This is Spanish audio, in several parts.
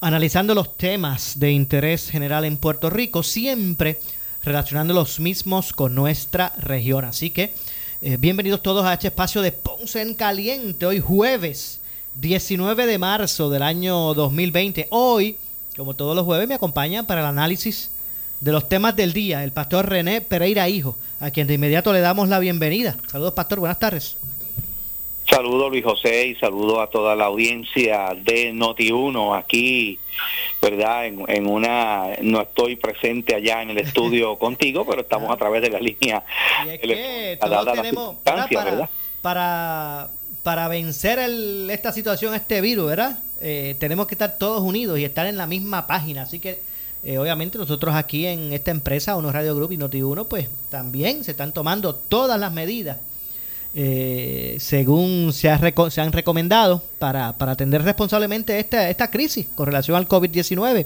analizando los temas de interés general en Puerto Rico, siempre relacionando los mismos con nuestra región. Así que eh, bienvenidos todos a este espacio de Ponce en Caliente, hoy jueves 19 de marzo del año 2020. Hoy, como todos los jueves, me acompañan para el análisis de los temas del día, el pastor René Pereira Hijo, a quien de inmediato le damos la bienvenida. Saludos, pastor, buenas tardes. Saludos Luis José y saludo a toda la audiencia de Noti1 aquí, ¿verdad? En, una, no estoy presente allá en el estudio contigo, pero estamos a través de la línea. Y es que todos tenemos, para, para, para, vencer esta situación, este virus, ¿verdad? Eh, tenemos que estar todos unidos y estar en la misma página, así que eh, obviamente nosotros aquí en esta empresa, Uno Radio Group y Noti1, pues también se están tomando todas las medidas eh, según se, se, han recomendado para, atender responsablemente esta, esta crisis con relación al COVID-19.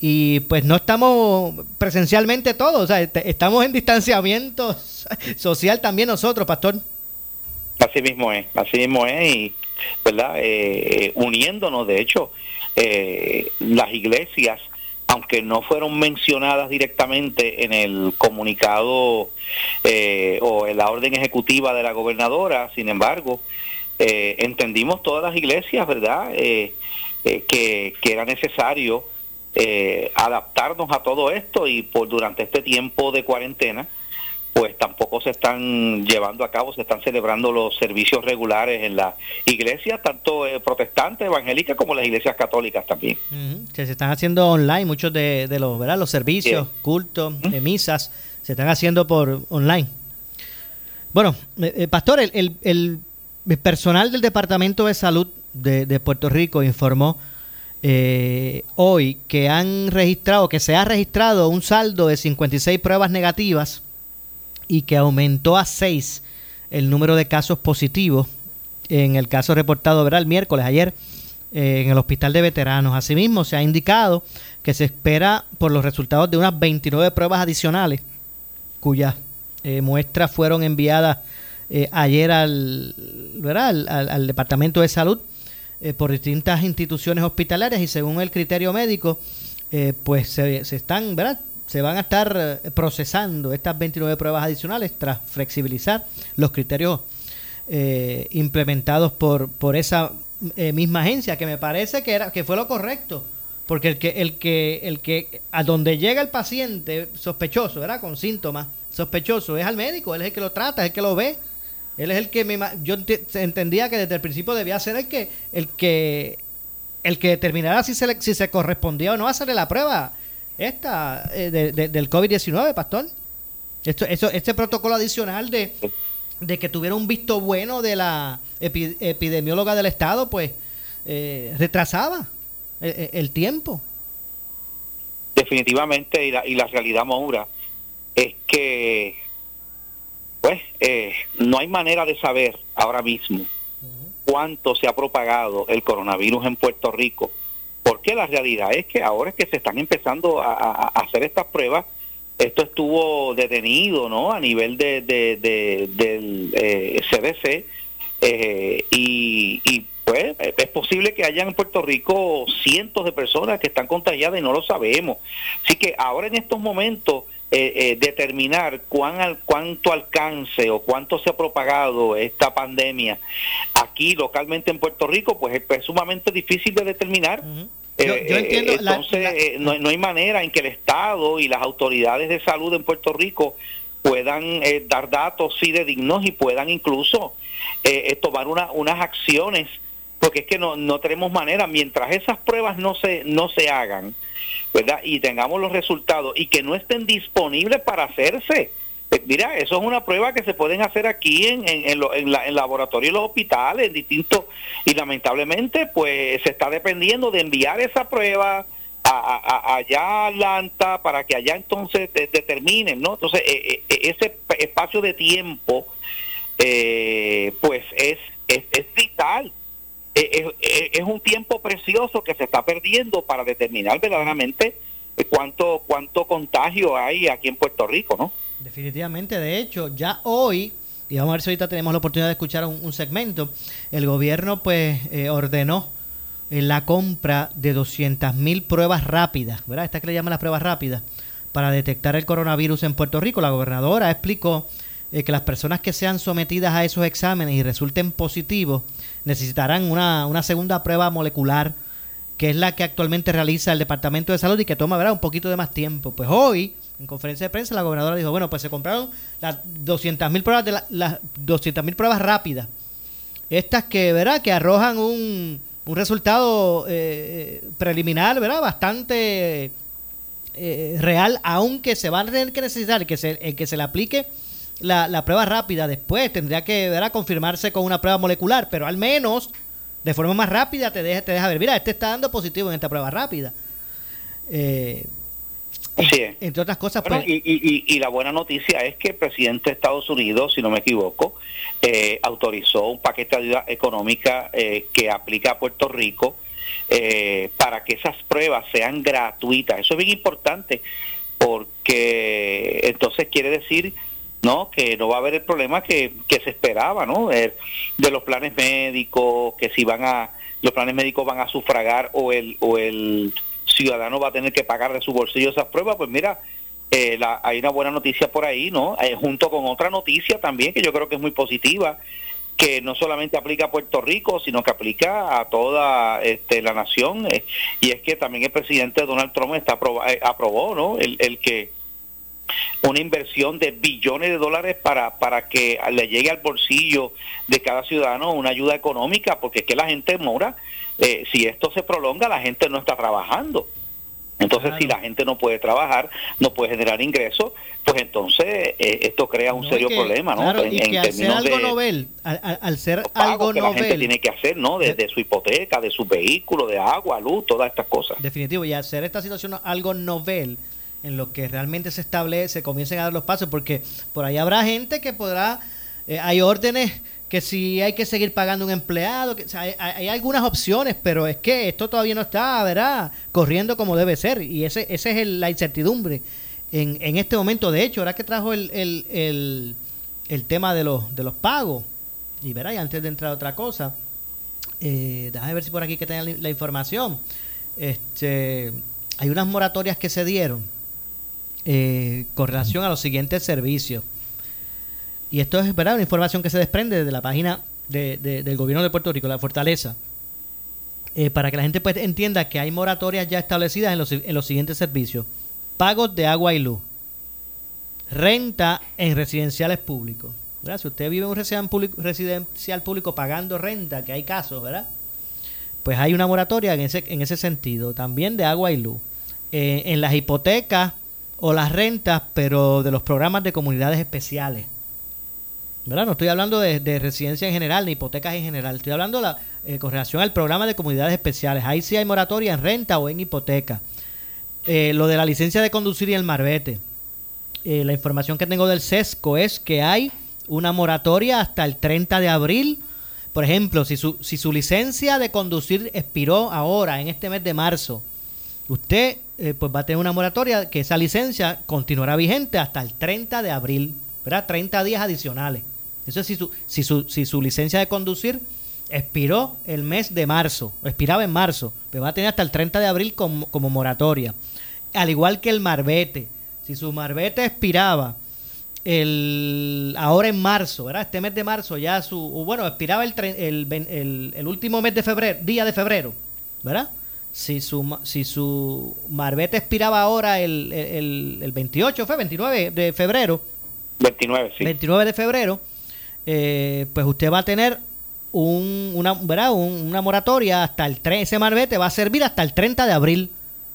Y pues no estamos presencialmente todos, o sea, estamos en distanciamiento social también nosotros, pastor. Así mismo es, así mismo es, y, ¿verdad? Eh, uniéndonos, de hecho, las iglesias aunque no fueron mencionadas directamente en el comunicado eh, o en la orden ejecutiva de la gobernadora, sin embargo, eh, entendimos todas las iglesias, ¿verdad?, eh, que, que, era necesario adaptarnos a todo esto y por durante este tiempo de cuarentena, pues tampoco se están llevando a cabo, se están celebrando los servicios regulares en la iglesia, tanto eh, protestantes, evangélicas, como las iglesias católicas también. Que se están haciendo online, muchos de, los, ¿verdad? los servicios, cultos, eh, misas, se están haciendo por online. Bueno, eh, pastor, el, el, personal del Departamento de Salud de, Puerto Rico informó hoy que han registrado, que se ha registrado un saldo de 56 pruebas negativas y que aumentó a 6 el número de casos positivos en el caso reportado ¿verdad? el miércoles ayer eh, en el hospital de veteranos. Asimismo, se ha indicado que se espera por los resultados de unas 29 pruebas adicionales cuyas eh, muestras fueron enviadas eh, ayer al, ¿verdad? Al, Departamento de Salud por distintas instituciones hospitalarias y según el criterio médico, pues se, se están ¿verdad? Se van a estar eh, procesando estas 29 pruebas adicionales tras flexibilizar los criterios eh, implementados por, por esa eh, misma agencia, que me parece que, era, que fue lo correcto. Porque el que, el que, el que, a donde llega el paciente sospechoso, ¿verdad? Con síntomas sospechosos, es al médico, él es el que lo trata, es el que lo ve. Él es el que me, yo entendía que desde el principio debía ser el que, el que, el que determinara si se, si se correspondía o no hacerle la prueba esta eh, del COVID-19, pastor. Esto, eso, este protocolo adicional de, que tuviera un visto bueno de la epidemióloga del Estado, pues eh, retrasaba eh, el, tiempo. Definitivamente, y la, y la realidad, Maura, es que pues no hay manera de saber ahora mismo cuánto se ha propagado el coronavirus en Puerto Rico porque la realidad es que ahora es que se están empezando a, hacer estas pruebas. Esto estuvo detenido ¿no? a nivel de, del CDC eh, eh, y, pues es posible que haya en Puerto Rico cientos de personas que están contagiadas y no lo sabemos. Así que ahora en estos momentos eh, determinar cuán, cuánto alcance o cuánto se ha propagado esta pandemia aquí localmente en Puerto Rico, pues es, sumamente difícil de determinar. Eh, entiendo entonces, eh, no, hay manera en que el Estado y las autoridades de salud en Puerto Rico puedan eh, dar datos dignos y puedan incluso eh, tomar una, unas acciones porque es que no, no tenemos manera mientras esas pruebas no se no se hagan verdad y tengamos los resultados y que no estén disponibles para hacerse eh, mira, eso es una prueba que se pueden hacer aquí en, en, en, la, en laboratorios, los hospitales, en distintos, y lamentablemente pues se está dependiendo de enviar esa prueba a, allá a Atlanta para que allá entonces determinen, ¿no? Entonces e, e, ese espacio de tiempo eh, pues es, es, es vital. Es, es un tiempo precioso que se está perdiendo para determinar verdaderamente cuánto cuánto contagio hay aquí en Puerto Rico, ¿no? Definitivamente, de hecho, ya hoy, y vamos a ver si ahorita tenemos la oportunidad de escuchar un, segmento, el gobierno pues eh, ordenó eh, la compra de 200 mil pruebas rápidas, ¿verdad? Esta que le llaman las pruebas rápidas, para detectar el coronavirus en Puerto Rico. La gobernadora explicó eh, que las personas que sean sometidas a esos exámenes y resulten positivos necesitarán una, una segunda prueba molecular que es la que actualmente realiza el Departamento de Salud y que toma ¿verdad? un poquito de más tiempo. Pues hoy en conferencia de prensa la gobernadora dijo, bueno, pues se compraron las 200.000 pruebas de 200.000 pruebas rápidas. Estas que, ¿verdad? Que arrojan un, un resultado eh, preliminar, ¿verdad? Bastante eh, real, aunque se va a tener que necesitar que se, el que se le aplique la, la prueba rápida después tendría que ¿verdad? confirmarse con una prueba molecular, pero al menos de forma más rápida te deja, te deja ver, mira, este está dando positivo en esta prueba rápida. Eh, entre otras cosas. Pues, y, la buena noticia es que el presidente de Estados Unidos, si no me equivoco, eh, autorizó un paquete de ayuda económica eh, que aplica a Puerto Rico eh, para que esas pruebas sean gratuitas. Eso es bien importante porque entonces quiere decir no que no va a haber el problema que, que se esperaba, ¿no? de los planes médicos, que si van a los planes médicos van a sufragar o el o el ciudadano va a tener que pagar de su bolsillo esas pruebas, pues mira, eh, hay una buena noticia por ahí, ¿no? Eh, junto con otra noticia también que yo creo que es muy positiva, que no solamente aplica a Puerto Rico, sino que aplica a toda este, la nación, eh, y es que también el presidente Donald Trump está aprobó, ¿no? El, el que una inversión de billones de dólares para, para que le llegue al bolsillo de cada ciudadano una ayuda económica, porque es que la gente mora, eh, si esto se prolonga, la gente no está trabajando. Entonces, si la gente no puede trabajar, no puede generar ingresos, pues entonces eh, esto crea un serio problema, ¿no? en, y al ser algo novel, al, ser algo que la gente tiene que hacer, ¿no? De, su hipoteca, de su vehículo, de agua, luz, todas estas cosas. Definitivo, y hacer esta situación algo novel, en lo que realmente se establece, comiencen a dar los pasos, porque por ahí habrá gente que podrá, eh, hay órdenes que si hay que seguir pagando un empleado, que, hay, algunas opciones, pero es que esto todavía no está, ¿verdad? Corriendo como debe ser, y ese, ese es la incertidumbre en, en este momento. De hecho, ahora que trajo el, el, el, tema de los, de los pagos, y verá, y antes de entrar a otra cosa, eh, déjame ver si por aquí que tengan la información. Este, hay unas moratorias que se dieron eh, con relación a los siguientes servicios. Y esto es ¿verdad? una información que se desprende de la página de, del gobierno de Puerto Rico, la Fortaleza, eh, para que la gente pues, entienda que hay moratorias ya establecidas en los, en los siguientes servicios. Pagos de agua y luz. Renta en residenciales públicos. Si usted vive en un residencial público pagando renta, que hay casos, ¿verdad? Pues hay una moratoria en ese, en ese sentido. También de agua y luz. Eh, en las hipotecas o las rentas, pero de los programas de comunidades especiales. ¿Verdad? No estoy hablando de, residencia en general, ni hipotecas en general. Estoy hablando la, eh, con relación al programa de comunidades especiales. Ahí sí hay moratoria en renta o en hipoteca. Eh, lo de la licencia de conducir y el marbete. Eh, la información que tengo del SESCO es que hay una moratoria hasta el 30 de abril. Por ejemplo, si su, si su licencia de conducir expiró ahora, en este mes de marzo, usted eh, pues va a tener una moratoria que esa licencia continuará vigente hasta el 30 de abril, ¿verdad? 30 días adicionales. Eso es si su, si su, si su licencia de conducir expiró el mes de marzo, expiraba en marzo, pues va a tener hasta el 30 de abril como, como moratoria. Al igual que el marbete. Si su marbete expiraba el ahora en marzo, ¿verdad? Este mes de marzo ya su, bueno, expiraba el, el, el, el último mes de febrero, día de febrero, ¿verdad? Si su, si su marbete expiraba ahora el, el, el 28, fue 29 de febrero, 29, sí. 29 de febrero, eh, pues usted va a tener un, una, ¿verdad? una moratoria hasta el 3, ese marbete va a servir hasta el 30 de abril.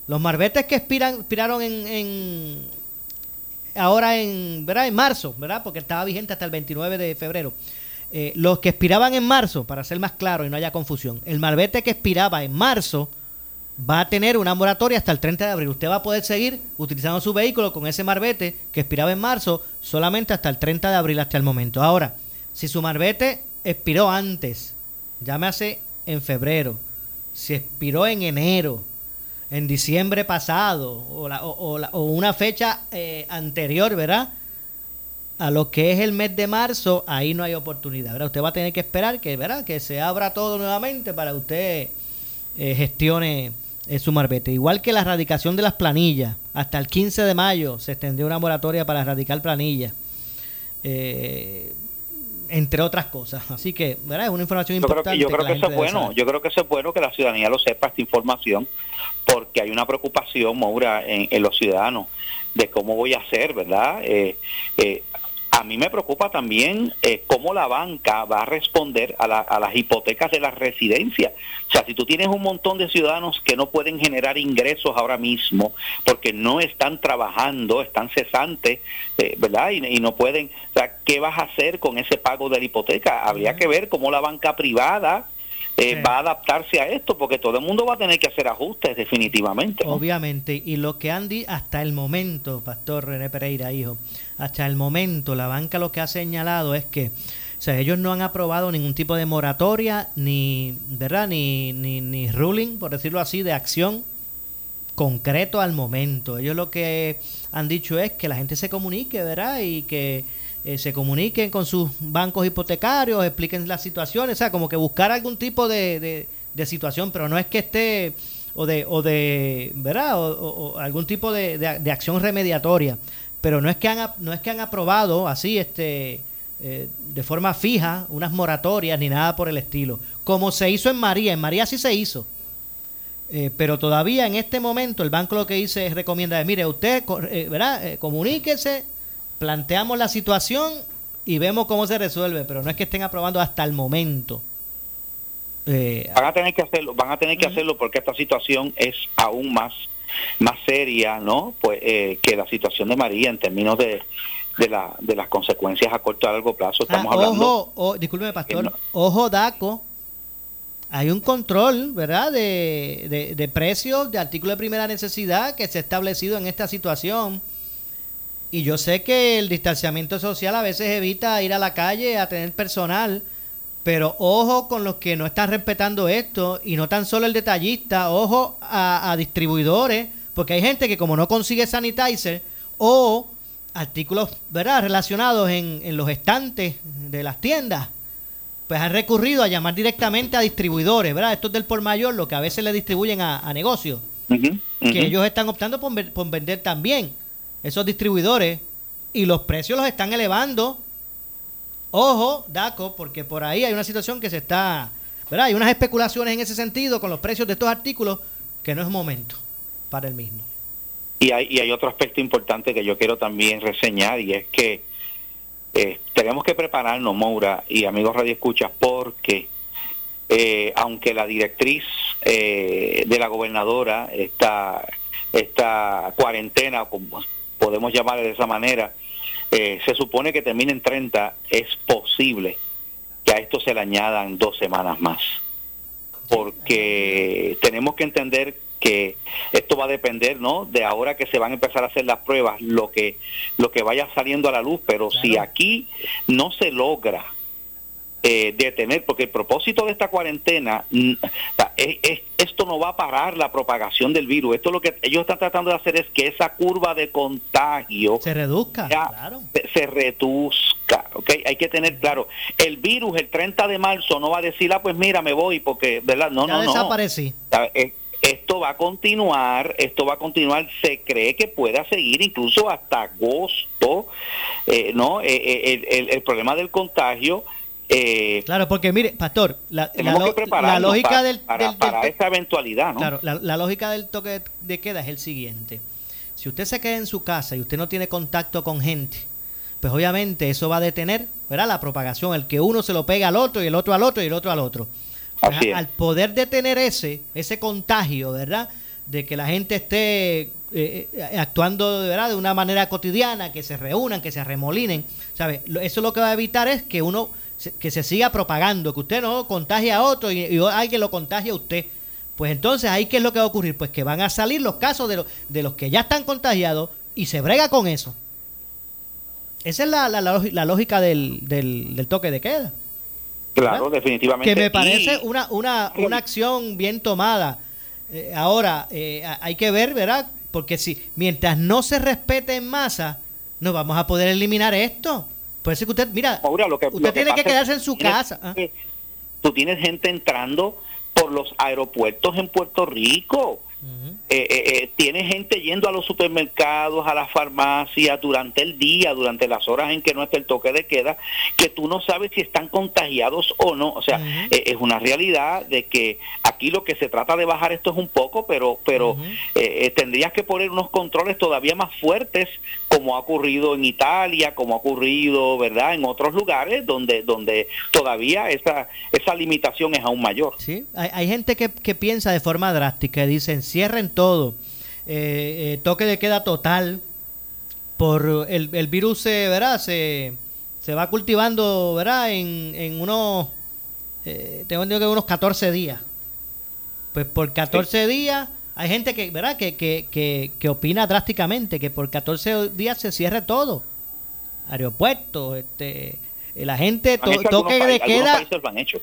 Los marbetes que expiran, expiraron en, en ahora en, ¿verdad? en marzo, ¿verdad? Porque estaba vigente hasta el 29 de febrero. Eh, los que expiraban en marzo, para ser más claro y no haya confusión, el marbete que expiraba en marzo va a tener una moratoria hasta el 30 de abril. Usted va a poder seguir utilizando su vehículo con ese marbete que expiraba en marzo solamente hasta el 30 de abril hasta el momento. Ahora, si su marbete expiró antes, llámese en febrero, si expiró en enero, en diciembre pasado o, o, una fecha eh, anterior, ¿verdad? A lo que es el mes de marzo, ahí no hay oportunidad, ¿verdad? Usted va a tener que esperar que, ¿verdad? Que se abra todo nuevamente para usted eh, gestione eh, su marbete. Igual que la erradicación de las planillas. Hasta el 15 de mayo se extendió una moratoria para erradicar planillas. entre otras cosas. Así que, ¿verdad? Es una información importante. yo creo que, eso es bueno. Yo creo que eso es bueno que la ciudadanía lo sepa, esta información, porque hay una preocupación, Maura, en, los ciudadanos de cómo voy a hacer, ¿verdad? Eh, eh, a mí me preocupa también eh, cómo la banca va a responder a, las hipotecas de las residencias. O sea, si tú tienes un montón de ciudadanos que no pueden generar ingresos ahora mismo porque no están trabajando, están cesantes, ¿verdad? Y, y, no pueden, o sea, ¿qué vas a hacer con ese pago de la hipoteca? Habría que ver cómo la banca privada eh, va a adaptarse a esto, porque todo el mundo va a tener que hacer ajustes definitivamente. Obviamente, y lo que han dicho hasta el momento, Pastor René Pereira, hijo, hasta el momento la banca lo que ha señalado es que o sea, ellos no han aprobado ningún tipo de moratoria, ni, ¿verdad? Ni, ni, ni ruling, por decirlo así, de acción concreto al momento. Ellos lo que han dicho es que la gente se comunique, ¿verdad? Y que eh, se comuniquen con sus bancos hipotecarios, expliquen las situaciones, o sea, como que buscar algún tipo de, de, situación, pero no es que esté o de, o de ¿verdad? O, algún tipo de, de, acción remediatoria, pero no es que han, no es que han aprobado así, este, eh, de forma fija, unas moratorias ni nada por el estilo, como se hizo en María, en María sí se hizo. Eh, pero todavía en este momento el banco lo que dice es recomienda, mire, usted, ¿verdad? comuníquese planteamos la situación y vemos cómo se resuelve, pero no es que estén aprobando hasta el momento. Eh, van a tener que hacerlo, van a tener que hacerlo porque esta situación es aún más más seria, ¿no? Pues eh, que la situación de María en términos de, de, la, de las consecuencias a corto y a largo plazo. Estamos ah, hablando. Ojo, discúlpeme, pastor. Ojo, Daco. Hay un control, ¿verdad? De, de, de precios de artículos de primera necesidad que se ha establecido en esta situación y yo sé que el distanciamiento social a veces evita ir a la calle a tener personal, pero ojo con los que no están respetando esto y no tan solo el detallista, ojo a, distribuidores, porque hay gente que como no consigue sanitizer o artículos ¿verdad? relacionados en, en los estantes de las tiendas, pues han recurrido a llamar directamente a distribuidores, ¿verdad? Esto es del por mayor, lo que a veces le distribuyen a, negocios, que ellos están optando por, por vender también esos distribuidores y los precios los están elevando. Ojo, Daco, porque por ahí hay una situación que se está, ¿verdad? Hay unas especulaciones en ese sentido con los precios de estos artículos que no es momento para el mismo. Y hay, y hay otro aspecto importante que yo quiero también reseñar y es que eh, tenemos que prepararnos, Moura y amigos Radio Escuchas, porque eh, aunque la directriz eh, de la gobernadora, esta, esta cuarentena, como podemos llamarle de esa manera, eh, se supone que termine en 30, es posible que a esto se le añadan dos semanas más. Porque tenemos que entender que esto va a depender, ¿no? De ahora que se van a empezar a hacer las pruebas, lo que lo que vaya saliendo a la luz, pero si aquí no se logra eh, detener, porque el propósito de esta cuarentena, mm, es, esto no va a parar la propagación del virus. Esto lo que ellos están tratando de hacer es que esa curva de contagio se reduzca, se, reduzca. ¿okay? Hay que tener claro, el virus el 30 de marzo no va a decir, ah, pues mira, me voy, porque, ¿verdad? No, no, no. desaparecí. Eh, esto va a continuar, esto va a continuar, se cree que pueda seguir incluso hasta agosto, eh, ¿no? el, el problema del contagio eh, claro, porque mire, pastor, la, lógica del, para, esta eventualidad, ¿no? Claro, la, lógica del toque de queda es el siguiente. Si usted se queda en su casa y usted no tiene contacto con gente, pues obviamente eso va a detener ¿verdad? la propagación, el que uno se lo pega al otro y el otro al otro y el otro al otro. Pues, al poder detener ese, ese contagio, ¿verdad? De que la gente esté eh, eh, actuando ¿verdad? de una manera cotidiana, que se reúnan, que se remolinen, ¿sabes? Eso lo que va a evitar es que uno que se siga propagando, que usted no contagie a otro y, alguien lo contagie a usted. Pues entonces ahí qué es lo que va a ocurrir, pues que van a salir los casos de, de los que ya están contagiados y se brega con eso. Esa es la, la, lógica del, del, toque de queda. Claro, definitivamente. Que me parece una, una, una acción bien tomada. Eh, ahora, eh, hay que ver, ¿verdad? Porque si mientras no se respete en masa, no vamos a poder eliminar esto. Puede ser que usted, mira, usted tiene que quedarse en su casa. ¿ah? Tú tienes gente entrando por los aeropuertos en Puerto Rico eh, eh, tiene gente yendo a los supermercados, a las farmacias durante el día, durante las horas en que no está el toque de queda, que tú no sabes si están contagiados o no. O sea, es una realidad de que aquí lo que se trata de bajar esto es un poco, pero, pero tendrías que poner unos controles todavía más fuertes, como ha ocurrido en Italia, como ha ocurrido, ¿verdad?, en otros lugares donde, donde todavía esa, esa limitación es aún mayor. Sí, hay, hay gente que, que piensa de forma drástica, dicen, cierren todo, eh, eh, toque de queda total, por el, el virus se, ¿verdad? Se, se va cultivando ¿verdad? En, en unos, eh, tengo entendido que unos 14 días. Pues por 14 días hay gente que, ¿verdad? Que, que, que, que, opina drásticamente que por 14 días se cierre todo. Aeropuertos, este, la gente toque de queda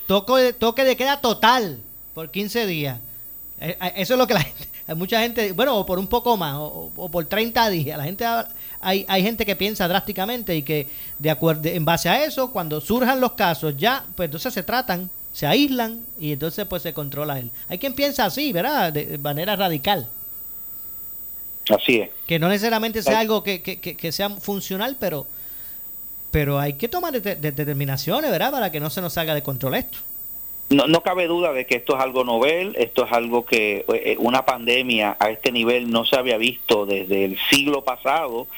toque, toque de queda total por 15 días. Eso es lo que la gente hay mucha gente, bueno, por un poco más, o, por 30 días. La gente hay, hay gente que piensa drásticamente y que de acuerdo en base a eso, cuando surjan los casos, ya, pues entonces se tratan, se aíslan y entonces pues se controla él. Hay quien piensa así, ¿verdad? De manera radical. Así es. Que no necesariamente sea algo que, que, que, sea funcional, pero pero hay que tomar determinaciones, ¿verdad? Para que no se nos salga de control esto. No, no cabe duda de que esto es algo novel, esto es algo que eh, una pandemia a este nivel no se había visto desde el siglo pasado,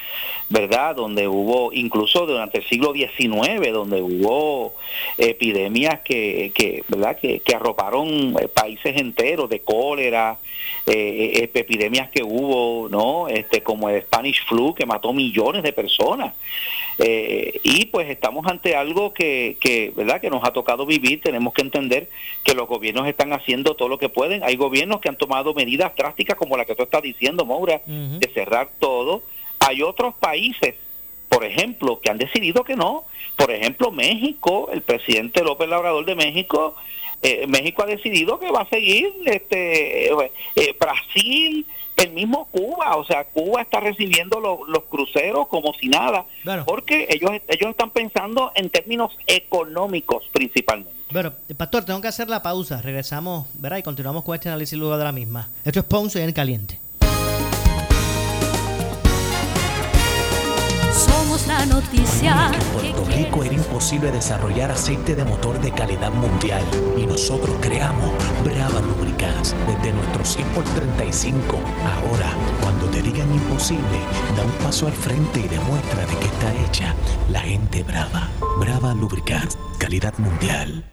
¿verdad? Donde hubo, incluso durante el siglo XIX, donde hubo epidemias que, que ¿verdad? Que, que arroparon eh, países enteros de cólera, eh, epidemias que hubo, ¿no? Este, como el Spanish flu, que mató millones de personas. Eh, y pues estamos ante algo que, ¿verdad? que nos ha tocado vivir. Tenemos que entender que los gobiernos están haciendo todo lo que pueden. Hay gobiernos que han tomado medidas drásticas como la que tú estás diciendo, Maura, de cerrar todo. Hay otros países, por ejemplo, que han decidido que no. Por ejemplo, México, el presidente López Labrador de México, eh, México ha decidido que va a seguir, este, eh, Brasil, el mismo Cuba, o sea, Cuba está recibiendo los cruceros como si nada, porque ellos ellos están pensando en términos económicos principalmente. Bueno, Pastor, tengo que hacer la pausa, regresamos, ¿verdad? Y continuamos con este análisis luego de la misma. Esto es Ponce en Caliente. Somos la noticia. En Puerto Rico era imposible desarrollar aceite de motor de calidad mundial y nosotros creamos Brava Lubricants desde nuestro 100 por 35. Ahora, cuando te digan imposible, da un paso al frente y demuestra de que está hecha la gente brava. Brava Lubricants, calidad mundial.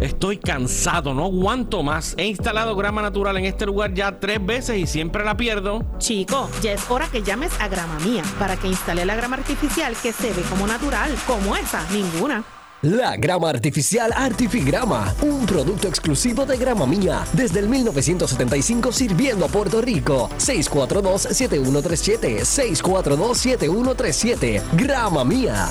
Estoy cansado, no aguanto más. He instalado grama natural en este lugar ya tres veces y siempre la pierdo. Chico, ya es hora que llames a Grama Mía para que instale la grama artificial que se ve como natural, como esa, ninguna. La grama artificial Artifigrama, un producto exclusivo de Grama Mía, desde el 1975 sirviendo a Puerto Rico. 642-7137, 642-7137, Grama Mía.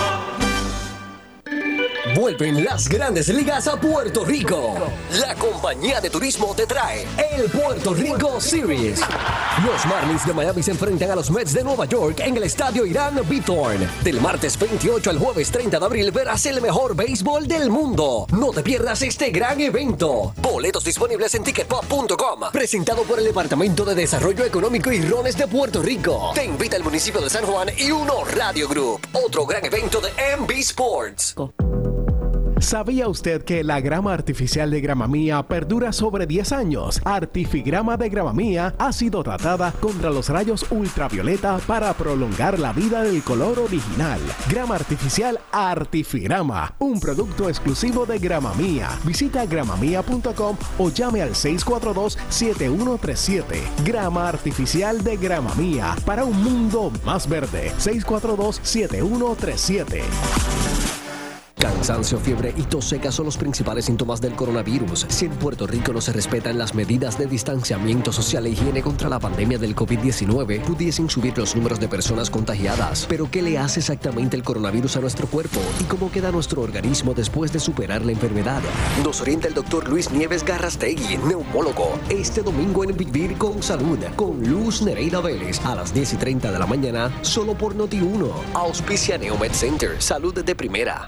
Vuelven las grandes ligas a Puerto Rico. La compañía de turismo te trae el Puerto Rico Series. Los Marlins de Miami se enfrentan a los Mets de Nueva York en el estadio Irán Bithorn. Del martes 28 al jueves 30 de abril verás el mejor béisbol del mundo. No te pierdas este gran evento. Boletos disponibles en ticketpop.com. Presentado por el Departamento de Desarrollo Económico y Rones de Puerto Rico. Te invita el municipio de San Juan y Uno Radio Group. Otro gran evento de MB Sports. ¿Sabía usted que la grama artificial de Gramamía perdura sobre 10 años? Artifigrama de Gramamía ha sido tratada contra los rayos ultravioleta para prolongar la vida del color original. Grama artificial Artifigrama, un producto exclusivo de Gramamía. Visita gramamía.com o llame al 642-7137. Grama artificial de Gramamía para un mundo más verde. 642-7137. Cansancio, fiebre y tos seca son los principales síntomas del coronavirus. Si en Puerto Rico no se respetan las medidas de distanciamiento social e higiene contra la pandemia del COVID-19, pudiesen subir los números de personas contagiadas. Pero ¿qué le hace exactamente el coronavirus a nuestro cuerpo? ¿Y cómo queda nuestro organismo después de superar la enfermedad? Nos orienta el doctor Luis Nieves Garrastegui, neumólogo, este domingo en Vivir con Salud, con Luz Nereida Vélez, a las 10 y 30 de la mañana, solo por Noti1. Auspicia Neomed Center, salud de primera.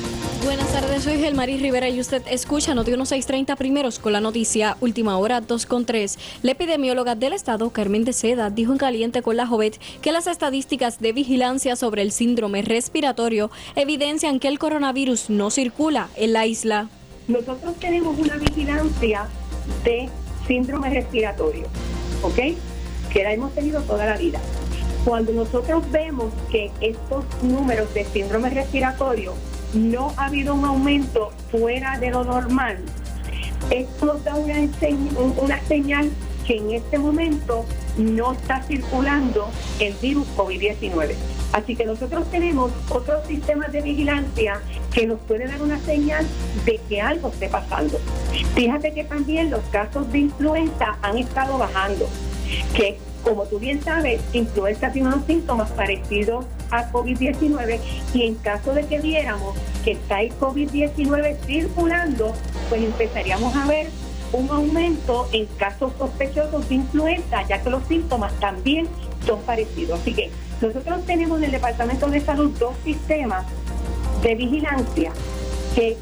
Buenas tardes, soy Gelmaris Rivera y usted escucha Noti 1630 primeros con la noticia Última Hora 2 con 3. La epidemióloga del estado, Carmen de Seda, dijo en Caliente con la Jovet que las estadísticas de vigilancia sobre el síndrome respiratorio evidencian que el coronavirus no circula en la isla. Nosotros tenemos una vigilancia de síndrome respiratorio, ¿ok? Que la hemos tenido toda la vida. Cuando nosotros vemos que estos números de síndrome respiratorio no ha habido un aumento fuera de lo normal, esto da una, señal que en este momento no está circulando el virus COVID-19. Así que nosotros tenemos otros sistemas de vigilancia que nos pueden dar una señal de que algo esté pasando. Fíjate que también los casos de influenza han estado bajando, que como tú bien sabes, influenza tiene unos síntomas parecidos a COVID-19 y en caso de que viéramos que está el COVID-19 circulando, pues empezaríamos a ver un aumento en casos sospechosos de influenza, ya que los síntomas también son parecidos. Así que nosotros tenemos en el Departamento de Salud dos sistemas de vigilancia que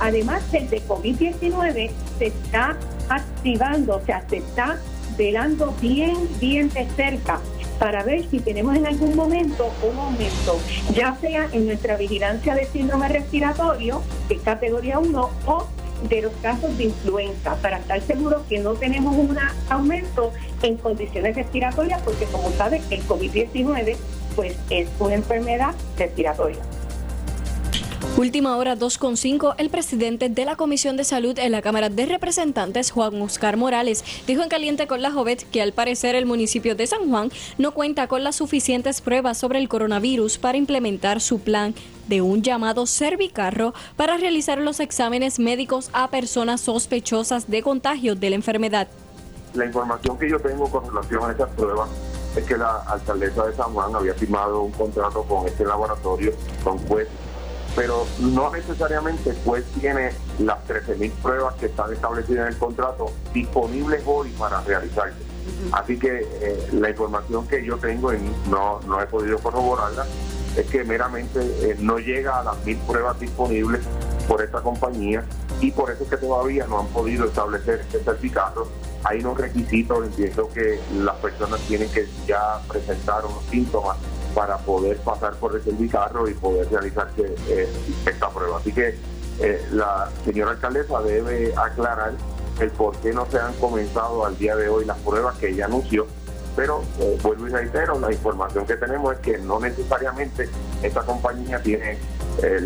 además del de COVID-19 se está activando, o sea, se está velando bien, bien de cerca para ver si tenemos en algún momento un aumento, ya sea en nuestra vigilancia de síndrome respiratorio, es categoría 1, o de los casos de influenza, para estar seguros que no tenemos un aumento en condiciones respiratorias, porque como sabes, el COVID-19 pues, es una enfermedad respiratoria. Última hora 2.5, el presidente de la Comisión de Salud en la Cámara de Representantes, Juan Oscar Morales, dijo en Caliente con la Jovet que al parecer el municipio de San Juan no cuenta con las suficientes pruebas sobre el coronavirus para implementar su plan de un llamado cervicarro para realizar los exámenes médicos a personas sospechosas de contagio de la enfermedad. La información que yo tengo con relación a esas pruebas es que la alcaldesa de San Juan había firmado un contrato con este laboratorio, con Quest, pero no necesariamente Quest tiene las 13.000 pruebas que están establecidas en el contrato disponibles hoy para realizarse. Así que eh, la información que yo tengo, y no, no he podido corroborarla, es que meramente eh, no llega a las mil pruebas disponibles por esta compañía y por eso es que todavía no han podido establecer este certificado. Hay unos requisitos, entiendo que las personas tienen que ya presentar unos síntomas para poder pasar por el certificado y poder realizarse eh, esta prueba. Así que eh, la señora alcaldesa debe aclarar el por qué no se han comenzado al día de hoy las pruebas que ella anunció pero eh, vuelvo y reitero, la información que tenemos es que no necesariamente esta compañía tiene eh,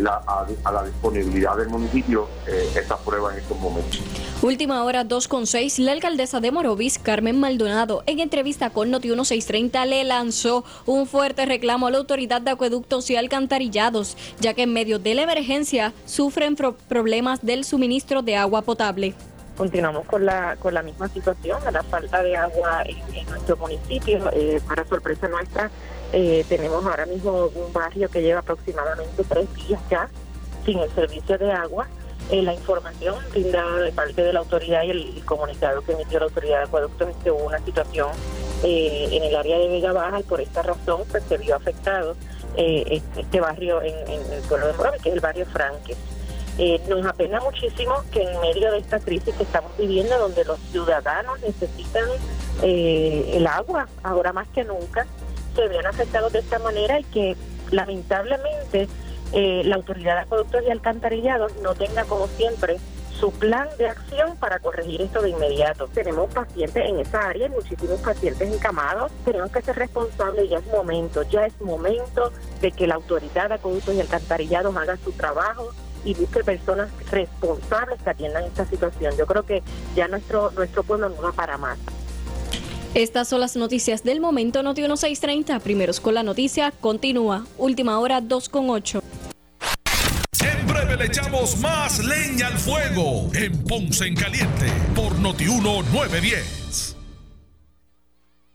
a, la disponibilidad del municipio eh, esta prueba en estos momentos. Última hora 2.6, la alcaldesa de Morovis, Carmen Maldonado, en entrevista con Noti 1630 le lanzó un fuerte reclamo a la autoridad de acueductos y alcantarillados, ya que en medio de la emergencia sufren problemas del suministro de agua potable continuamos con la, con la misma situación, a la falta de agua en, nuestro municipio. Eh, para sorpresa nuestra, eh, tenemos ahora mismo un barrio que lleva aproximadamente tres días ya sin el servicio de agua. Eh, la información brindada de parte de la autoridad y el, comunicado que emitió la autoridad de acueductos es que hubo una situación en el área de Vega Baja y por esta razón pues, se vio afectado este, este, barrio en, el pueblo de Morales, que es el barrio Franques. Eh, nos apena muchísimo que en medio de esta crisis que estamos viviendo, donde los ciudadanos necesitan eh, el agua, ahora más que nunca, se vean afectados de esta manera y que lamentablemente eh, la autoridad de acueductos y alcantarillados no tenga como siempre su plan de acción para corregir esto de inmediato. Tenemos pacientes en esa área, muchísimos pacientes encamados. Tenemos que ser responsables, ya es momento, ya es momento de que la autoridad de acueductos y alcantarillados haga su trabajo y busque personas responsables que atiendan esta situación. Yo creo que ya nuestro, nuestro pueblo no va para más. Estas son las noticias del momento Noti 1630. Primeros con la noticia, continúa. Última hora 2 con 8. En breve le echamos más leña al fuego en Ponce en Caliente por Noti 910.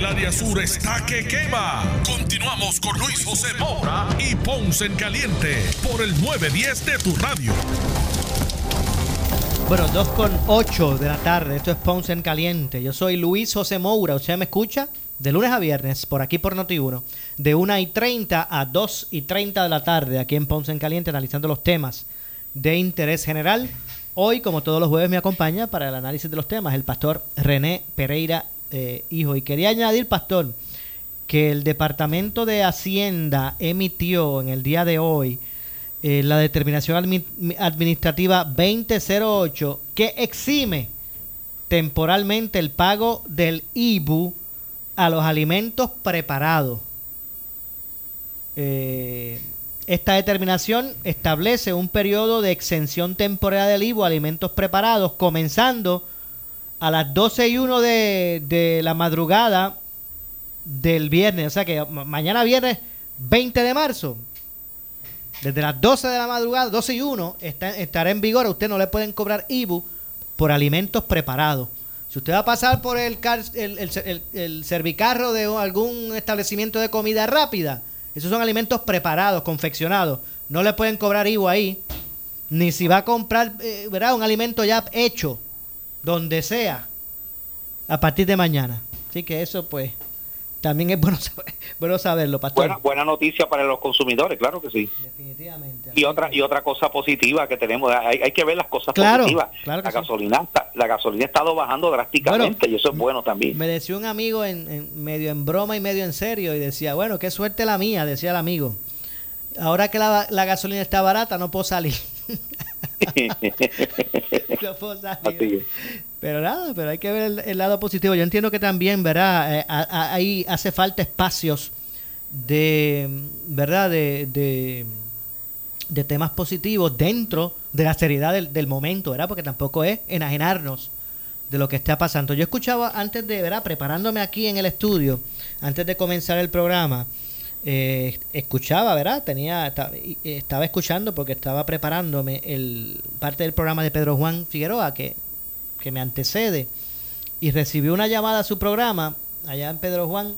El área sur está que quema. Continuamos con Luis José Moura y Ponce en Caliente por el 910 de tu radio. Bueno, 2 con 8 de la tarde. Esto es Ponce en Caliente. Yo soy Luis José Moura. ¿Usted me escucha? De lunes a viernes, por aquí por Noti1, de 1 y 30 a 2 y 30 de la tarde, aquí en Ponce en Caliente, analizando los temas de interés general. Hoy, como todos los jueves, me acompaña para el análisis de los temas el pastor René Pereira eh, hijo. Y quería añadir, pastor, que el Departamento de Hacienda emitió en el día de hoy eh, la determinación administrativa 2008 que exime temporalmente el pago del IBU a los alimentos preparados. Eh, esta determinación establece un periodo de exención temporal del IBU a alimentos preparados, comenzando a las 12 y 1 de, la madrugada del viernes, o sea que mañana viernes 20 de marzo, desde las 12 de la madrugada, 12 y 1, está, estará en vigor. A usted no le pueden cobrar IBU por alimentos preparados. Si usted va a pasar por el, el, el, servicarro de algún establecimiento de comida rápida, esos son alimentos preparados, confeccionados. No le pueden cobrar IBU ahí. Ni si va a comprar eh, un alimento ya hecho donde sea, a partir de mañana. Así que eso pues también es bueno, bueno saberlo, pastor. Buena, buena noticia para los consumidores, claro que sí. Definitivamente. Y otra y otra cosa positiva que tenemos, hay, hay que ver las cosas positivas. la gasolina la gasolina ha estado bajando drásticamente y eso es bueno también. Me decía un amigo en, medio en broma y medio en serio y decía, bueno, qué suerte la mía, decía el amigo. Ahora que la, la gasolina está barata, no puedo salir. no puedo salir. Pero nada, pero hay que ver el, lado positivo. Yo entiendo que también, ¿verdad? Eh, ahí hace falta espacios de, ¿verdad? De, de, temas positivos dentro de la seriedad del, momento, ¿verdad? Porque tampoco es enajenarnos de lo que está pasando. Yo escuchaba antes de, ¿verdad? Preparándome aquí en el estudio, antes de comenzar el programa, eh, escuchaba, ¿verdad? Tenía, estaba escuchando porque estaba preparándome el parte del programa de Pedro Juan Figueroa, que que me antecede, y recibió una llamada a su programa allá en Pedro Juan,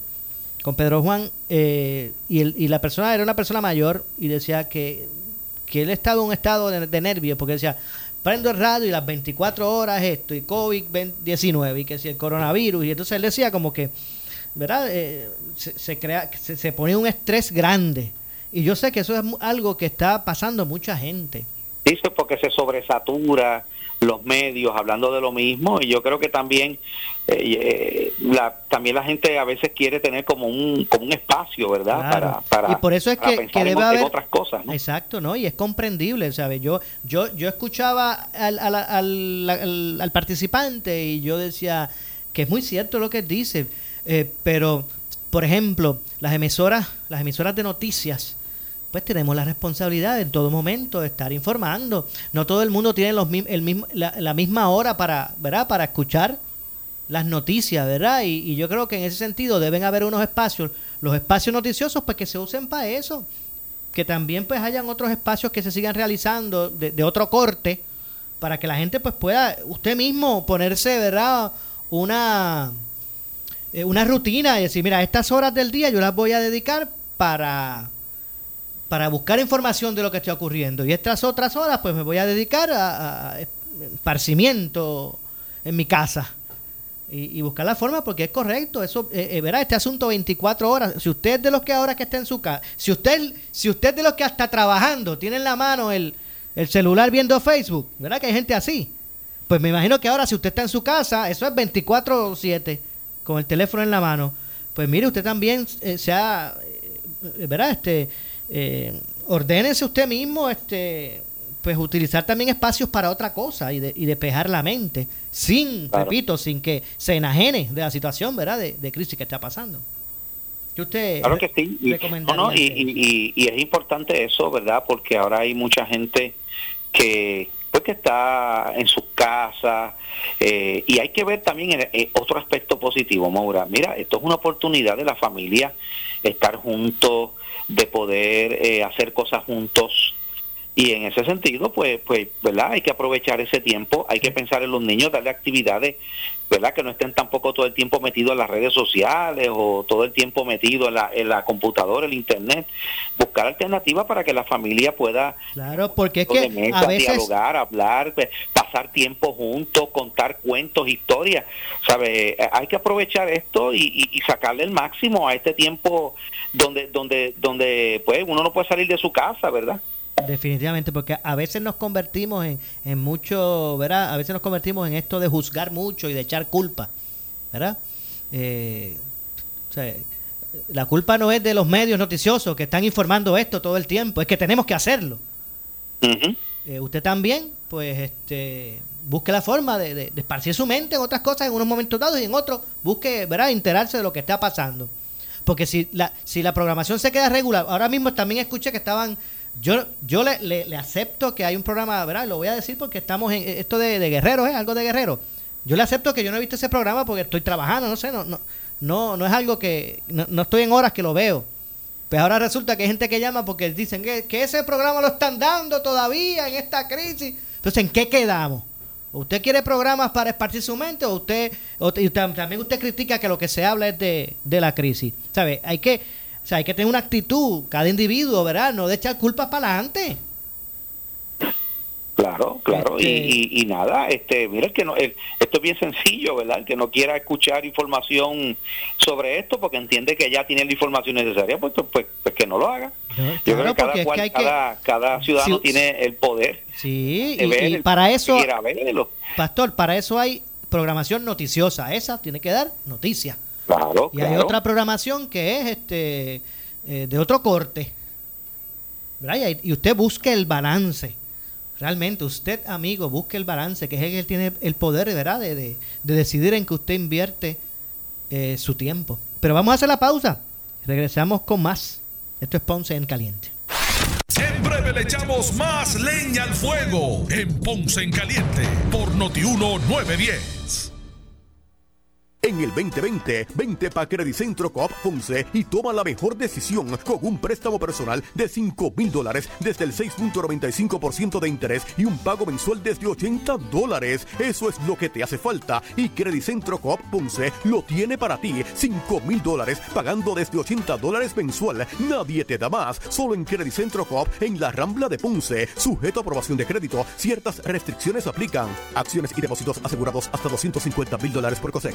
con Pedro Juan, eh, y, el, y la persona era una persona mayor y decía que, que él estaba en un estado de, de nervios, porque decía, prendo el radio y las 24 horas esto, y COVID-19, y que si el coronavirus, y entonces él decía como que, ¿verdad? Eh, se, crea, se, se pone un estrés grande. Y yo sé que eso es algo que está pasando mucha gente. Dice porque se sobresatura, los medios hablando de lo mismo y yo creo que también eh, la, también la gente a veces quiere tener como un como un espacio verdad para, para y por eso es que, debe haber otras cosas exacto no y es comprendible sabes yo yo yo escuchaba al, al, al, al, participante y yo decía que es muy cierto lo que dice eh, pero por ejemplo las emisoras las emisoras de noticias pues tenemos la responsabilidad en todo momento de estar informando. No todo el mundo tiene los, el mismo, la, misma hora para, ¿verdad? para escuchar las noticias, ¿verdad? Y, yo creo que en ese sentido deben haber unos espacios, los espacios noticiosos, pues que se usen para eso. Que también pues hayan otros espacios que se sigan realizando de, otro corte, para que la gente pues pueda usted mismo ponerse, ¿verdad? Una, eh, una rutina y decir, mira, estas horas del día yo las voy a dedicar para para buscar información de lo que está ocurriendo. Y estas otras horas, pues me voy a dedicar a, esparcimiento en mi casa. Y, buscar la forma porque es correcto eso eh, eh, verá este asunto 24 horas si usted es de los que ahora que está en su casa si usted si usted es de los que está trabajando tiene en la mano el, el celular viendo Facebook verdad que hay gente así pues me imagino que ahora si usted está en su casa eso es 24/7 con el teléfono en la mano pues mire usted también eh, sea verdad este eh, ordénese usted mismo, este, pues utilizar también espacios para otra cosa y, de, y despejar la mente, sin, repito, sin que se enajene de la situación, ¿verdad? De, crisis que está pasando. ¿Qué usted claro que sí. Y, y, y, es importante eso, ¿verdad? Porque ahora hay mucha gente que pues que está en sus casas eh, y hay que ver también otro aspecto positivo, Maura. Mira, esto es una oportunidad de la familia estar juntos, de poder eh, hacer cosas juntos. Y en ese sentido, pues, pues, ¿verdad? Hay que aprovechar ese tiempo, hay que pensar en los niños, darle actividades, ¿verdad? Que no estén tampoco todo el tiempo metidos en las redes sociales o todo el tiempo metido en la, en la computadora, el internet. Buscar alternativas para que la familia pueda claro, porque es que a veces... dialogar, hablar, pues, pasar tiempo juntos, contar cuentos, historias. ¿Sabe? Hay que aprovechar esto y, y sacarle el máximo a este tiempo donde donde donde pues uno no puede salir de su casa, ¿verdad? Definitivamente, porque a veces nos convertimos en, en mucho, ¿verdad? A veces nos convertimos en esto de juzgar mucho y de echar culpa, ¿verdad? Eh, la culpa no es de los medios noticiosos que están informando esto todo el tiempo, es que tenemos que hacerlo. Eh, usted también, pues, este, busque la forma de, de, esparcir su mente en otras cosas en unos momentos dados y en otros busque, ¿verdad?, enterarse de lo que está pasando. Porque si la, si la programación se queda regular, ahora mismo también escuché que estaban yo, yo le, le, acepto que hay un programa, ¿verdad? Lo voy a decir porque estamos en esto de, de guerreros, ¿eh? Algo de guerreros. Yo le acepto que yo no he visto ese programa porque estoy trabajando, no sé, no, no, no, no es algo que, no, estoy en horas que lo veo. Pues ahora resulta que hay gente que llama porque dicen que, que ese programa lo están dando todavía en esta crisis. Entonces, ¿en qué quedamos? ¿Usted quiere programas para esparcir su mente o usted, o, también usted critica que lo que se habla es de, de la crisis? ¿Sabe? Hay que o sea, hay que tener una actitud, cada individuo, ¿verdad? No de echar culpas para adelante. Claro, claro, Este- y, y, y nada, este, mira, que no, el- esto es bien sencillo, ¿verdad? El que no quiera escuchar información sobre esto porque entiende que ya tiene la información necesaria, pues, pues, pues que no lo haga. Yo creo que cada, es cual- que hay que- cada, cada ciudadano tiene el poder Sí, de y, ver, y el- para eso, ir a verlo. Pastor, para eso hay programación noticiosa. Esa tiene que dar noticias. Claro, Y hay otra programación que es este eh, de otro corte. ¿verdad? Y, usted busque el balance. Realmente, usted, amigo, busque el balance, que es el que tiene el poder ¿verdad? De, de- de decidir en que usted invierte eh, su tiempo. Pero vamos a hacer la pausa. Regresamos con más. Esto es Ponce en Caliente. En breve le echamos más leña al fuego en Ponce en Caliente por Notiuno 910. En el 2020, vente pa' Credicentro Coop Ponce y toma la mejor decisión con un préstamo personal de 5 mil dólares desde el 6.95% de interés y un pago mensual desde 80 dólares. Eso es lo que te hace falta y Credicentro Coop Ponce lo tiene para ti. 5 mil dólares pagando desde 80 dólares mensual. Nadie te da más. Solo en Credicentro Coop en la Rambla de Ponce. Sujeto a aprobación de crédito. Ciertas restricciones aplican. Acciones y depósitos asegurados hasta 250 mil dólares por COSEC.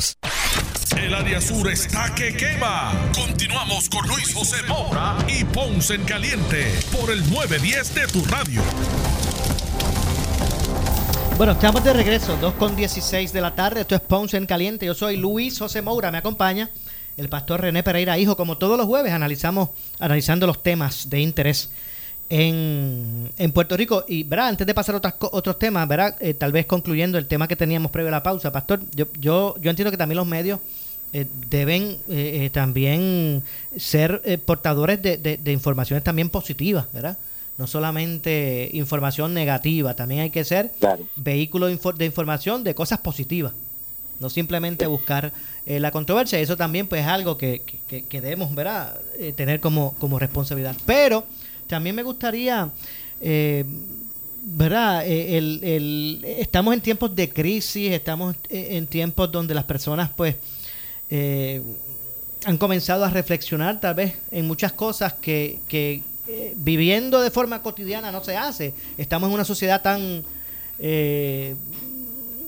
El área sur está que quema. Continuamos con Luis José Moura y Ponce en Caliente por el 910 de tu radio. Bueno, estamos de regreso, 2 con 16 de la tarde. Esto es Ponce en Caliente. Yo soy Luis José Moura. Me acompaña el pastor René Pereira, hijo. Como todos los jueves, analizamos, analizando los temas de interés en, en Puerto Rico. Y, ¿verdad? Antes de pasar a otras, otros temas, ¿verdad? Eh, tal vez concluyendo el tema que teníamos previo a la pausa, pastor, yo, yo, yo entiendo que también los medios eh, deben eh, eh, también ser eh, portadores de, de- de informaciones también positivas, ¿verdad? No solamente información negativa, también hay que ser vehículo de, infor- de información de cosas positivas. No simplemente buscar eh, la controversia. Eso también pues es algo que, que- que- que debemos ¿verdad? Eh, tener como, como responsabilidad. Pero también me gustaría, eh, ¿verdad? Eh, el- estamos en tiempos de crisis, estamos eh, en tiempos donde las personas pues eh, han comenzado a reflexionar tal vez en muchas cosas que, que, eh, viviendo de forma cotidiana no se hace. Estamos en una sociedad tan...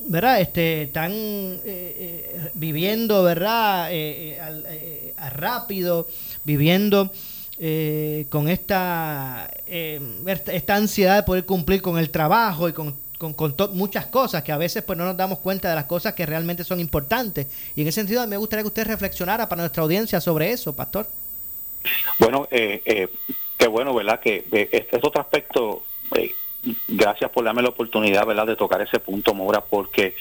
¿verdad? Este, están eh, viviendo, ¿verdad? Eh, al- rápido, viviendo eh, con esta, eh, esta esta ansiedad de poder cumplir con el trabajo y con, con, muchas cosas que a veces pues no nos damos cuenta de las cosas que realmente son importantes. Y en ese sentido me gustaría que usted reflexionara para nuestra audiencia sobre eso, pastor. Bueno, eh, eh, qué bueno, ¿verdad? Que eh, este es otro aspecto. eh, gracias por darme la oportunidad, ¿verdad?, de tocar ese punto, Mora, porque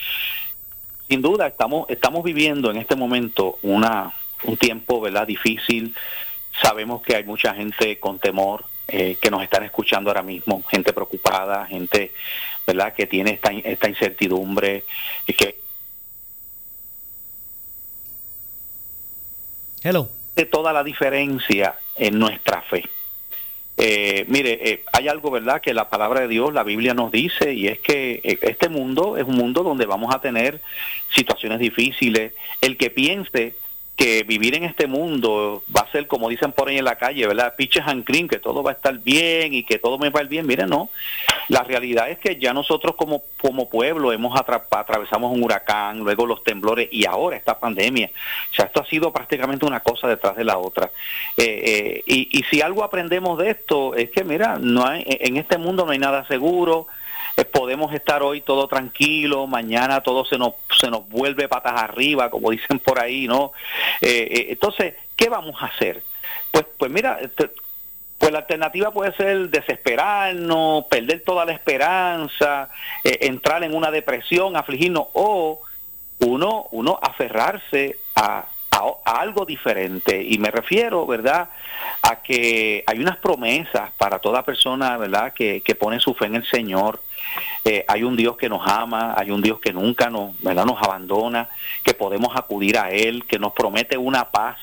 sin duda estamos estamos viviendo en este momento una un tiempo, ¿verdad?, difícil. Sabemos que hay mucha gente con temor eh, que nos están escuchando ahora mismo, gente preocupada, gente, ¿verdad?, que tiene esta, esta incertidumbre y que Hello. de toda la diferencia en nuestra fe. Eh, mire, eh, hay algo, ¿verdad?, que la palabra de Dios, la Biblia nos dice, y es que eh, este mundo es un mundo donde vamos a tener situaciones difíciles. El que piense que vivir en este mundo va a ser, como dicen por ahí en la calle, ¿verdad?, pitches and cream, que todo va a estar bien y que todo me va a ir bien. Mire, no. La realidad es que ya nosotros como, como pueblo hemos atra- atravesamos un huracán, luego los temblores y ahora esta pandemia. O sea, esto ha sido prácticamente una cosa detrás de la otra. Eh, eh, y, y si algo aprendemos de esto es que, mira, no hay, en este mundo no hay nada seguro. Podemos estar hoy todo tranquilo, mañana todo se nos se nos vuelve patas arriba, como dicen por ahí, ¿no? Eh, eh, entonces, ¿qué vamos a hacer? Pues, pues mira, te- pues la alternativa puede ser desesperarnos, perder toda la esperanza, eh, entrar en una depresión, afligirnos, o uno, uno aferrarse a, a, algo diferente. Y me refiero, ¿verdad?, a que hay unas promesas para toda persona, ¿verdad?, que, que pone su fe en el Señor. Eh, hay un Dios que nos ama, hay un Dios que nunca nos, ¿verdad? nos abandona, que podemos acudir a Él, que nos promete una paz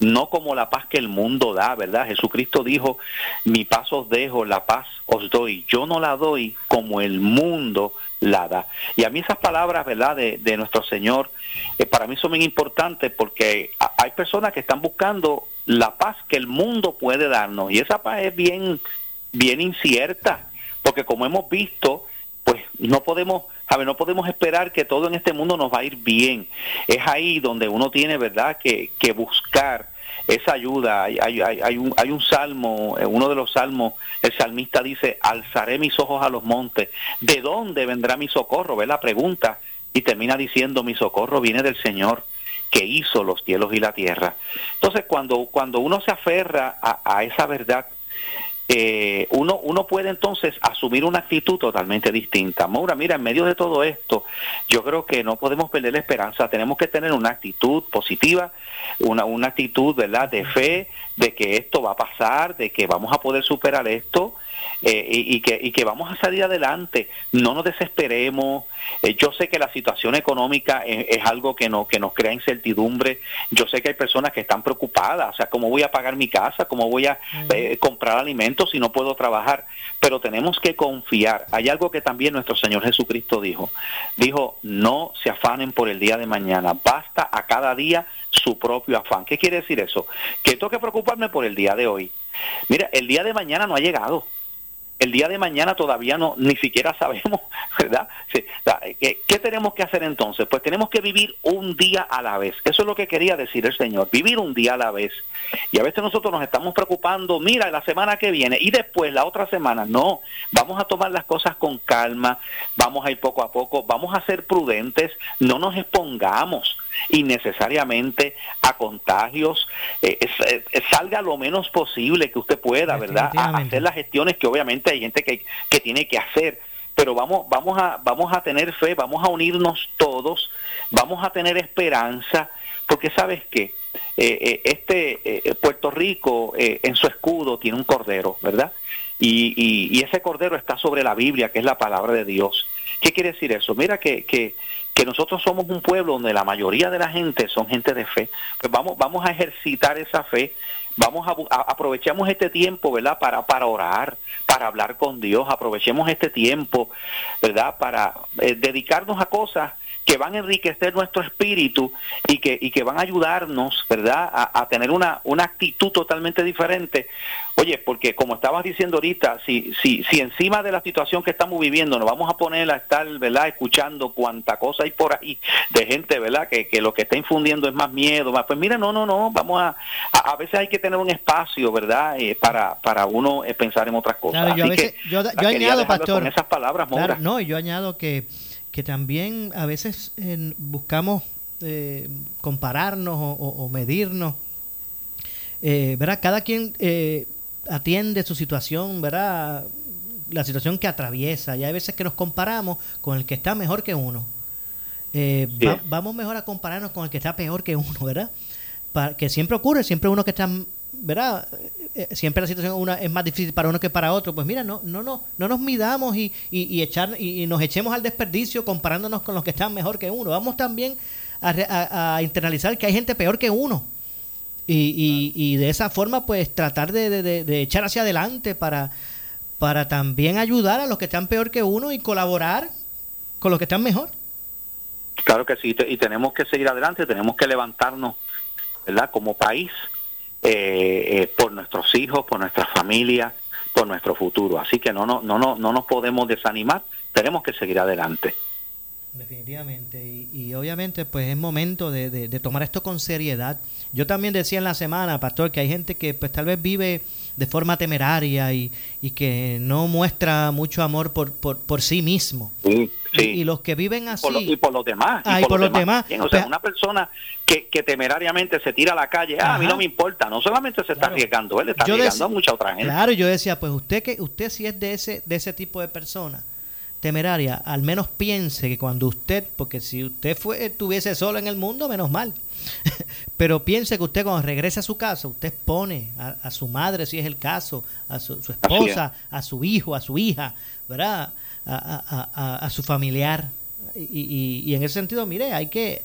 no como la paz que el mundo da, ¿verdad? Jesucristo dijo, mi paz os dejo, la paz os doy. Yo no la doy como el mundo la da. Y a mí esas palabras, ¿verdad?, de, de nuestro Señor, eh, para mí son muy importantes porque hay personas que están buscando la paz que el mundo puede darnos. Y esa paz es bien, bien incierta, porque como hemos visto, pues no podemos ver, no podemos esperar que todo en este mundo nos va a ir bien. Es ahí donde uno tiene, ¿verdad?, que, buscar esa ayuda. Hay, un, salmo, eh, uno de los salmos, el salmista dice, alzaré mis ojos a los montes. ¿De dónde vendrá mi socorro? Ve la pregunta y termina diciendo, mi socorro viene del Señor que hizo los cielos y la tierra. Entonces, cuando, cuando uno se aferra a esa verdad, eh, uno, uno puede entonces asumir una actitud totalmente distinta. Maura, mira, en medio de todo esto, yo creo que no podemos perder la esperanza, tenemos que tener una actitud positiva, una, una actitud, ¿verdad?, de fe, de que esto va a pasar, de que vamos a poder superar esto eh, y, que, y que vamos a salir adelante. No nos desesperemos. Eh, yo sé que la situación económica es, algo que, no, que nos crea incertidumbre. Yo sé que hay personas que están preocupadas, o sea, ¿cómo voy a pagar mi casa? ¿Cómo voy a eh, comprar alimentos si no puedo trabajar? Pero tenemos que confiar. Hay algo que también nuestro Señor Jesucristo dijo. Dijo, no se afanen por el día de mañana. Basta a cada día su propio afán. ¿Qué quiere decir eso? Que tengo que preocuparme por el día de hoy. Mira, el día de mañana no ha llegado el día de mañana todavía no ni siquiera sabemos, ¿verdad? ¿Qué, tenemos que hacer entonces? Pues tenemos que vivir un día a la vez. Eso es lo que quería decir el Señor, vivir un día a la vez. Y a veces nosotros nos estamos preocupando, mira, la semana que viene y después la otra semana. No, vamos a tomar las cosas con calma, vamos a ir poco a poco, vamos a ser prudentes, no nos expongamos innecesariamente a contagios, eh, eh, salga lo menos posible que usted pueda, ¿verdad? A hacer las gestiones que obviamente hay gente que, que tiene que hacer, pero vamos, vamos, a, vamos a tener fe, vamos a unirnos todos, vamos a tener esperanza, porque sabes que eh, este Puerto Rico en su escudo tiene un cordero, ¿verdad? Y, y, y, ese cordero está sobre la Biblia, que es la palabra de Dios. ¿Qué quiere decir eso? Mira que, que, que nosotros somos un pueblo donde la mayoría de la gente son gente de fe. Pues vamos, vamos a ejercitar esa fe, vamos a, aprovechemos este tiempo, ¿verdad? Para, para orar, para hablar con Dios, aprovechemos este tiempo, ¿verdad? Para eh, dedicarnos a cosas que van a enriquecer nuestro espíritu y que, y que van a ayudarnos, ¿verdad?, a, tener una, una actitud totalmente diferente. Oye, porque como estabas diciendo ahorita, si, si, si encima de la situación que estamos viviendo nos vamos a poner a estar, ¿verdad?, escuchando cuánta cosa hay por ahí de gente, ¿verdad?, que, que lo que está infundiendo es más miedo, más, pues mira, no, no, no, vamos a, a, veces hay que tener un espacio, ¿verdad?, eh, para, para uno eh, pensar en otras cosas. yo, yo, añado, pastor, con esas palabras, no, yo añado que que también a veces buscamos eh, compararnos o, medirnos. Eh, ¿verdad? Cada quien eh, atiende su situación, ¿verdad? La situación que atraviesa. Y hay veces que nos comparamos con el que está mejor que uno. vamos mejor a compararnos con el que está peor que uno, ¿verdad? Para, que siempre ocurre, siempre uno que está, ¿verdad? Eh, siempre la situación una es más difícil para uno que para otro, pues mira, no, no, no, no nos midamos y, y, echar, y, nos echemos al desperdicio comparándonos con los que están mejor que uno. Vamos también a, internalizar que hay gente peor que uno. Y, y, de esa forma, pues tratar de, de, echar hacia adelante para, para también ayudar a los que están peor que uno y colaborar con los que están mejor. Claro que sí, y tenemos que seguir adelante, tenemos que levantarnos, ¿verdad? Como país eh, eh, por nuestros hijos, por nuestra familia, por nuestro futuro. Así que no, no, no, no, no nos podemos desanimar, tenemos que seguir adelante. Definitivamente, y, obviamente pues es momento de, de, tomar esto con seriedad. Yo también decía en la semana, pastor, que hay gente que pues tal vez vive de forma temeraria y, y que no muestra mucho amor por, por, por sí mismo. Y, los que viven así. y por los demás. Ah, y por, los demás. o sea, una persona que, que, temerariamente se tira a la calle, ah, a mí no me importa. No solamente se está arriesgando él, está arriesgando a mucha otra gente. Claro, yo decía, pues usted que usted si es de ese, de ese tipo de persona temeraria, al menos piense que cuando usted, porque si usted fue, estuviese solo en el mundo, menos mal, pero piense que usted cuando regrese a su casa, usted pone a, su madre, si es el caso, a su, esposa, a su hijo, a su hija, ¿verdad? A, su familiar. Y, y, en ese sentido, mire, hay que,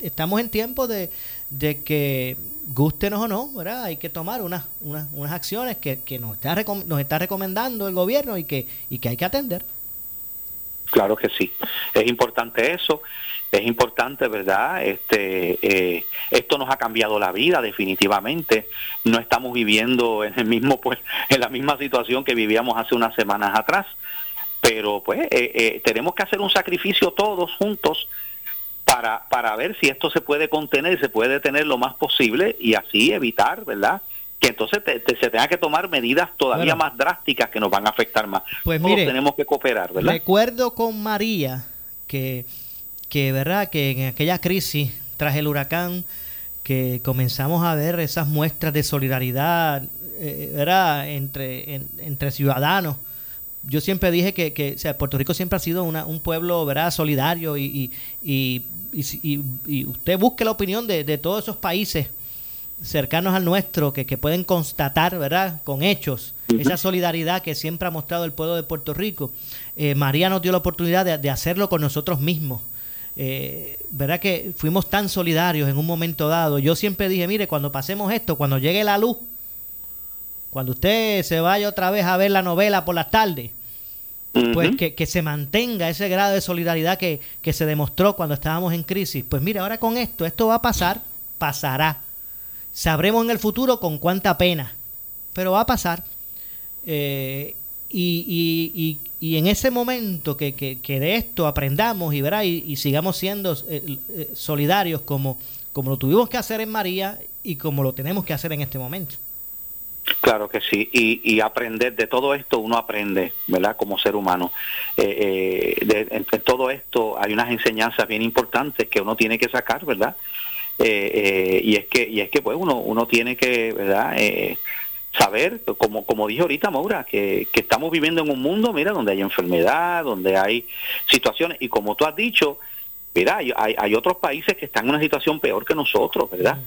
estamos en tiempo de, que gustenos o no, ¿verdad? Hay que tomar unas, unas, unas acciones que, que nos, está nos está recomendando el gobierno y que, y que hay que atender. Claro que sí, es importante eso, es importante, ¿verdad? Este, eh, esto nos ha cambiado la vida definitivamente. No estamos viviendo en el mismo, pues, en la misma situación que vivíamos hace unas semanas atrás, pero pues eh, eh, tenemos que hacer un sacrificio todos juntos para, para ver si esto se puede contener, se puede detener lo más posible y así evitar, ¿verdad? Que entonces se tenga que tomar medidas todavía más drásticas que nos van a afectar más. Pues Todos tenemos que cooperar, ¿verdad? Recuerdo con María que, que, ¿verdad? Que en aquella crisis tras el huracán, que comenzamos a ver esas muestras de solidaridad, eh, ¿verdad? Entre, entre ciudadanos yo siempre dije que, que sea, Puerto Rico siempre ha sido una, un pueblo ¿verdad? solidario y, y, y, y, usted busque la opinión de, de, todos esos países cercanos al nuestro que, que pueden constatar ¿verdad? con hechos esa solidaridad que siempre ha mostrado el pueblo de Puerto Rico. Eh, María nos dio la oportunidad de, de hacerlo con nosotros mismos. Eh, ¿Verdad que fuimos tan solidarios en un momento dado? Yo siempre dije, mire, cuando pasemos esto, cuando llegue la luz, cuando usted se vaya otra vez a ver la novela por las tardes, pues que, se mantenga ese grado de solidaridad que, se demostró cuando estábamos en crisis. Pues mira, ahora con esto, esto va a pasar, pasará. Sabremos en el futuro con cuánta pena, pero va a pasar. Eh, y, y, en ese momento que, que, de esto aprendamos y, verá, y, sigamos siendo eh, eh, solidarios como, como lo tuvimos que hacer en María y como lo tenemos que hacer en este momento. Claro que sí, y, y, aprender de todo esto uno aprende, ¿verdad? Como ser humano. Eh, eh, de, todo esto hay unas enseñanzas bien importantes que uno tiene que sacar, ¿verdad? Eh, y es que y es que pues uno uno tiene que, ¿verdad? saber, como como dije ahorita Maura, que, que estamos viviendo en un mundo, mira, donde hay enfermedad, donde hay situaciones y como tú has dicho, mira, hay, hay, otros países que están en una situación peor que nosotros, ¿verdad?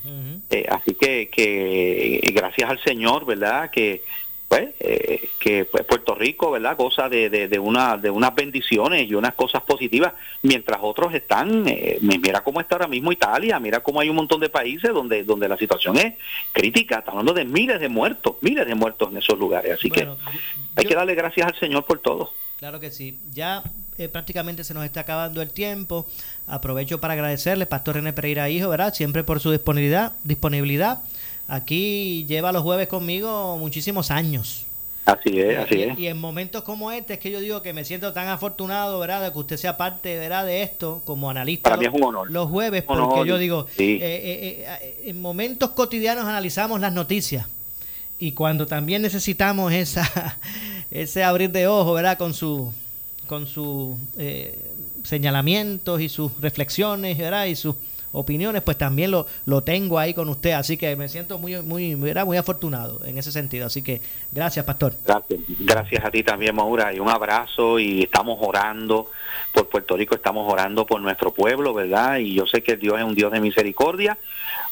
Eh, así que, que gracias al Señor, ¿verdad? Que pues, eh, que pues, Puerto Rico, ¿verdad? Goza de, de, una, de unas bendiciones y unas cosas positivas, mientras otros están, eh, mira cómo está ahora mismo Italia, mira cómo hay un montón de países donde, donde la situación es crítica, estamos hablando de miles de muertos, miles de muertos en esos lugares, así que hay que darle gracias al Señor por todo. Claro que sí, ya prácticamente se nos está acabando el tiempo. Aprovecho para agradecerle, Pastor René Pereira Hijo, ¿verdad? Siempre por su disponibilidad. disponibilidad. Aquí lleva los jueves conmigo muchísimos años. Así es, así es. Y en momentos como este es que yo digo que me siento tan afortunado, ¿verdad? De que usted sea parte, ¿verdad? De esto como analista. Para mí es un honor. Los jueves, porque yo digo, eh, eh, eh, en momentos cotidianos analizamos las noticias. Y cuando también necesitamos esa ese abrir de ojos, ¿verdad? Con su con sus eh, señalamientos y sus reflexiones ¿verdad? y sus opiniones, pues también lo, lo tengo ahí con usted. Así que me siento muy, muy, muy afortunado en ese sentido. Así que gracias, Pastor. Gracias, gracias a ti también, Maura. Y un abrazo y estamos orando por Puerto Rico, estamos orando por nuestro pueblo, ¿verdad? Y yo sé que Dios es un Dios de misericordia,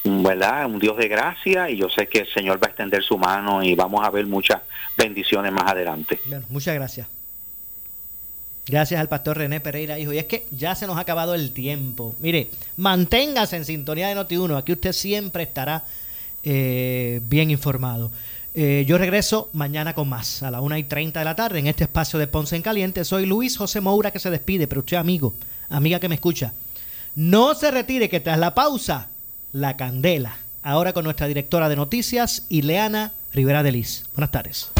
¿verdad? Un Dios de gracia y yo sé que el Señor va a extender su mano y vamos a ver muchas bendiciones más adelante. muchas gracias. Gracias al pastor René Pereira, hijo. Y es que ya se nos ha acabado el tiempo. Mire, manténgase en sintonía de Noti1. Aquí usted siempre estará eh, bien informado. Eh, yo regreso mañana con más, a las 1 y 30 de la tarde, en este espacio de Ponce en Caliente. Soy Luis José Moura que se despide, pero usted, amigo, amiga que me escucha, no se retire que tras la pausa, la candela. Ahora con nuestra directora de noticias, Ileana Rivera de Liz. Buenas tardes.